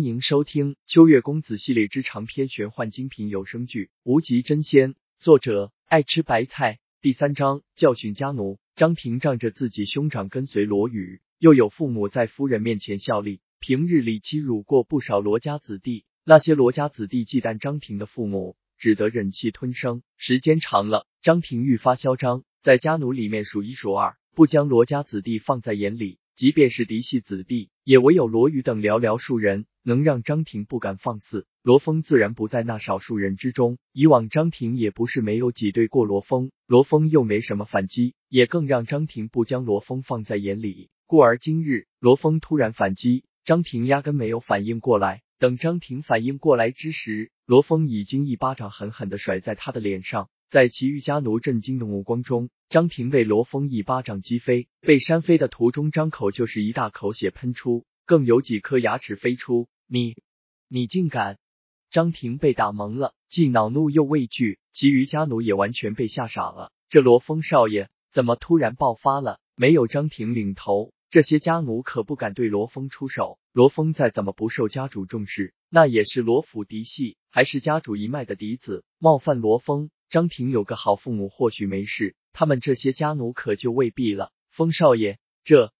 欢迎收听《秋月公子》系列之长篇玄幻精品有声剧《无极真仙》，作者爱吃白菜。第三章教训家奴。张庭仗着自己兄长跟随罗宇，又有父母在夫人面前效力，平日里欺辱过不少罗家子弟。那些罗家子弟忌惮张庭的父母，只得忍气吞声。时间长了，张庭愈发嚣张，在家奴里面数一数二，不将罗家子弟放在眼里。即便是嫡系子弟，也唯有罗宇等寥寥数人能让张庭不敢放肆。罗峰自然不在那少数人之中。以往张庭也不是没有挤兑过罗峰，罗峰又没什么反击，也更让张庭不将罗峰放在眼里。故而今日罗峰突然反击，张庭压根没有反应过来。等张庭反应过来之时，罗峰已经一巴掌狠狠的甩在他的脸上。在其余家奴震惊的目光中。张庭被罗峰一巴掌击飞，被扇飞的途中，张口就是一大口血喷出，更有几颗牙齿飞出。你，你竟敢！张庭被打懵了，既恼怒又畏惧，其余家奴也完全被吓傻了。这罗峰少爷怎么突然爆发了？没有张庭领头，这些家奴可不敢对罗峰出手。罗峰再怎么不受家主重视，那也是罗府嫡系，还是家主一脉的嫡子，冒犯罗峰。张庭有个好父母，或许没事。他们这些家奴可就未必了。风少爷，这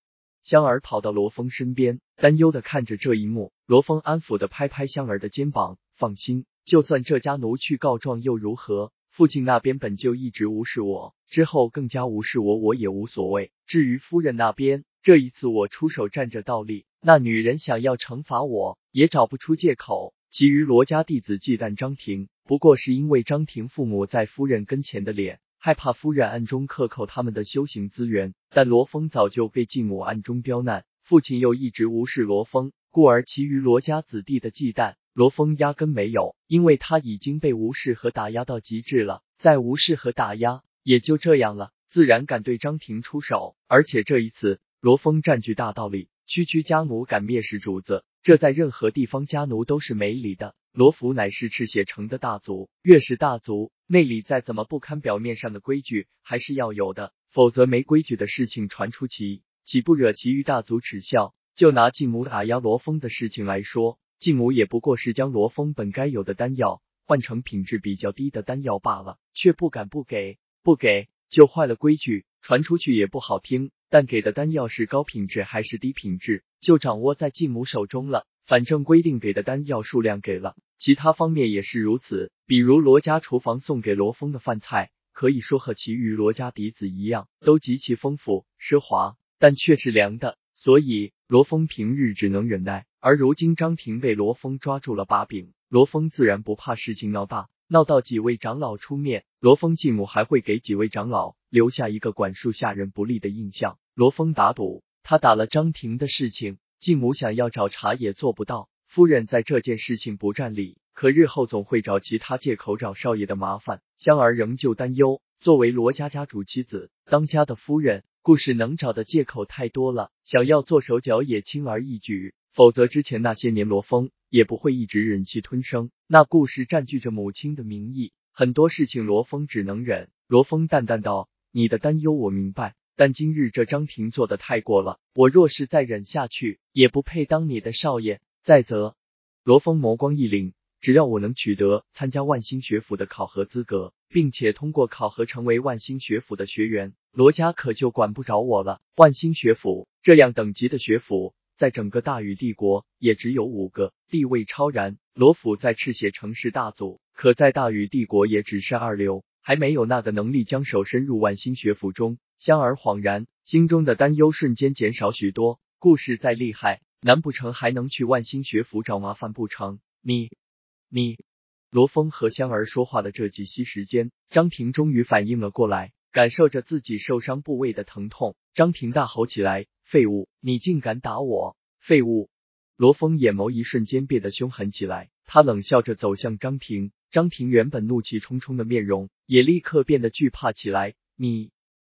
香儿跑到罗峰身边，担忧的看着这一幕。罗峰安抚的拍拍香儿的肩膀，放心，就算这家奴去告状又如何？父亲那边本就一直无视我，之后更加无视我，我也无所谓。至于夫人那边，这一次我出手站着倒立，那女人想要惩罚我，也找不出借口。其余罗家弟子忌惮张庭，不过是因为张庭父母在夫人跟前的脸。害怕夫人暗中克扣他们的修行资源，但罗峰早就被继母暗中刁难，父亲又一直无视罗峰，故而其余罗家子弟的忌惮，罗峰压根没有，因为他已经被无视和打压到极致了，再无视和打压也就这样了，自然敢对张庭出手，而且这一次罗峰占据大道理，区区家奴敢蔑视主子，这在任何地方家奴都是没理的。罗府乃是赤血城的大族，越是大族，内里再怎么不堪表面上的规矩，还是要有的，否则没规矩的事情传出去，岂不惹其余大族耻笑？就拿继母打压罗峰的事情来说，继母也不过是将罗峰本该有的丹药换成品质比较低的丹药罢了，却不敢不给，不给就坏了规矩，传出去也不好听。但给的丹药是高品质还是低品质，就掌握在继母手中了。反正规定给的丹药数量给了，其他方面也是如此。比如罗家厨房送给罗峰的饭菜，可以说和其余罗家嫡子一样，都极其丰富奢华，但却是凉的。所以罗峰平日只能忍耐，而如今张庭被罗峰抓住了把柄，罗峰自然不怕事情闹大，闹到几位长老出面，罗峰继母还会给几位长老留下一个管束下人不利的印象。罗峰打赌，他打了张庭的事情。继母想要找茬也做不到，夫人在这件事情不占理，可日后总会找其他借口找少爷的麻烦。香儿仍旧担忧，作为罗家家主妻子，当家的夫人，故事能找的借口太多了，想要做手脚也轻而易举。否则之前那些年，罗峰也不会一直忍气吞声。那故事占据着母亲的名义，很多事情罗峰只能忍。罗峰淡淡道：“你的担忧我明白。”但今日这张庭做的太过了，我若是再忍下去，也不配当你的少爷。再则，罗峰眸光一凛，只要我能取得参加万星学府的考核资格，并且通过考核成为万星学府的学员，罗家可就管不着我了。万星学府这样等级的学府，在整个大禹帝国也只有五个，地位超然。罗府在赤血城市大族，可在大禹帝国也只是二流，还没有那个能力将手伸入万星学府中。香儿恍然，心中的担忧瞬间减少许多。故事再厉害，难不成还能去万星学府找麻烦不成？你你，罗峰和香儿说话的这几息时间，张婷终于反应了过来，感受着自己受伤部位的疼痛。张婷大吼起来：“废物，你竟敢打我！废物！”罗峰眼眸一瞬间变得凶狠起来，他冷笑着走向张婷。张婷原本怒气冲冲的面容也立刻变得惧怕起来。你。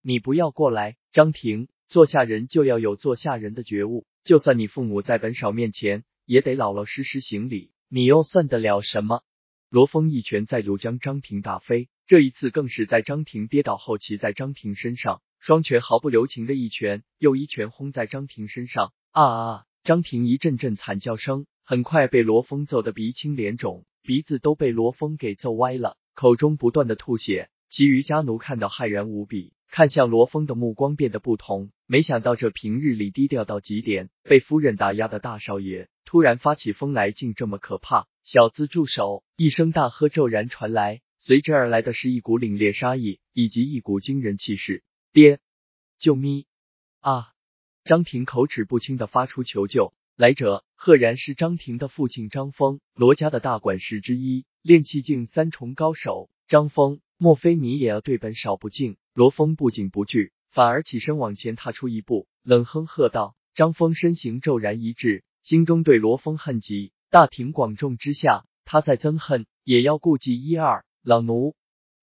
你不要过来，张婷，做下人就要有做下人的觉悟，就算你父母在本少面前，也得老老实实行礼。你又算得了什么？罗峰一拳再度将张婷打飞，这一次更是在张婷跌倒后骑在张婷身上，双拳毫不留情的一拳又一拳轰在张婷身上。啊啊！张婷一阵阵惨叫声，很快被罗峰揍得鼻青脸肿，鼻子都被罗峰给揍歪了，口中不断的吐血。其余家奴看到骇然无比，看向罗峰的目光变得不同。没想到这平日里低调到极点，被夫人打压的大少爷，突然发起疯来，竟这么可怕！小子住手！一声大喝骤然传来，随之而来的是一股凛冽杀意，以及一股惊人气势。爹，救咪！啊！张婷口齿不清的发出求救。来者赫然是张婷的父亲张峰，罗家的大管事之一，炼气境三重高手。张峰，莫非你也要对本少不敬？罗峰不仅不惧，反而起身往前踏出一步，冷哼喝道。张峰身形骤然一滞，心中对罗峰恨极。大庭广众之下，他再憎恨也要顾忌一二。老奴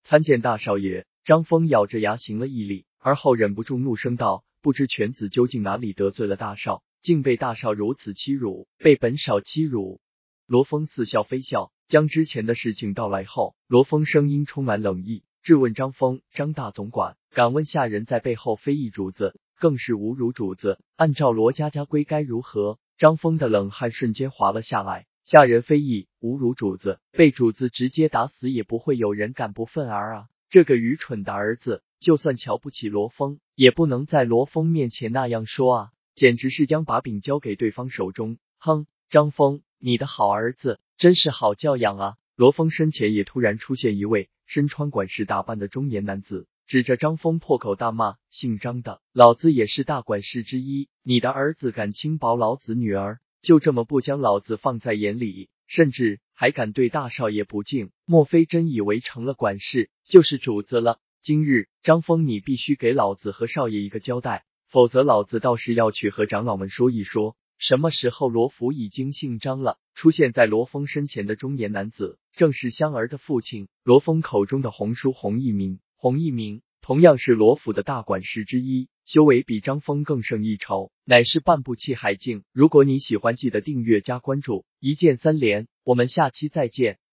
参见大少爷。张峰咬着牙行了一礼，而后忍不住怒声道：“不知犬子究竟哪里得罪了大少，竟被大少如此欺辱？被本少欺辱？”罗峰似笑非笑，将之前的事情道来后，罗峰声音充满冷意，质问张峰：“张大总管，敢问下人在背后非议主子，更是侮辱主子，按照罗家家规该如何？”张峰的冷汗瞬间滑了下来。下人非议侮辱主子，被主子直接打死也不会有人敢不愤而啊！这个愚蠢的儿子，就算瞧不起罗峰，也不能在罗峰面前那样说啊！简直是将把柄交给对方手中。哼，张峰，你的好儿子真是好教养啊！罗峰身前也突然出现一位身穿管事打扮的中年男子。指着张峰破口大骂：“姓张的，老子也是大管事之一，你的儿子敢轻薄老子女儿，就这么不将老子放在眼里，甚至还敢对大少爷不敬，莫非真以为成了管事就是主子了？今日张峰，你必须给老子和少爷一个交代，否则老子倒是要去和长老们说一说，什么时候罗福已经姓张了。”出现在罗峰身前的中年男子，正是香儿的父亲，罗峰口中的红叔洪一鸣。洪一鸣同样是罗府的大管事之一，修为比张峰更胜一筹，乃是半步气海境。如果你喜欢，记得订阅加关注，一键三连，我们下期再见。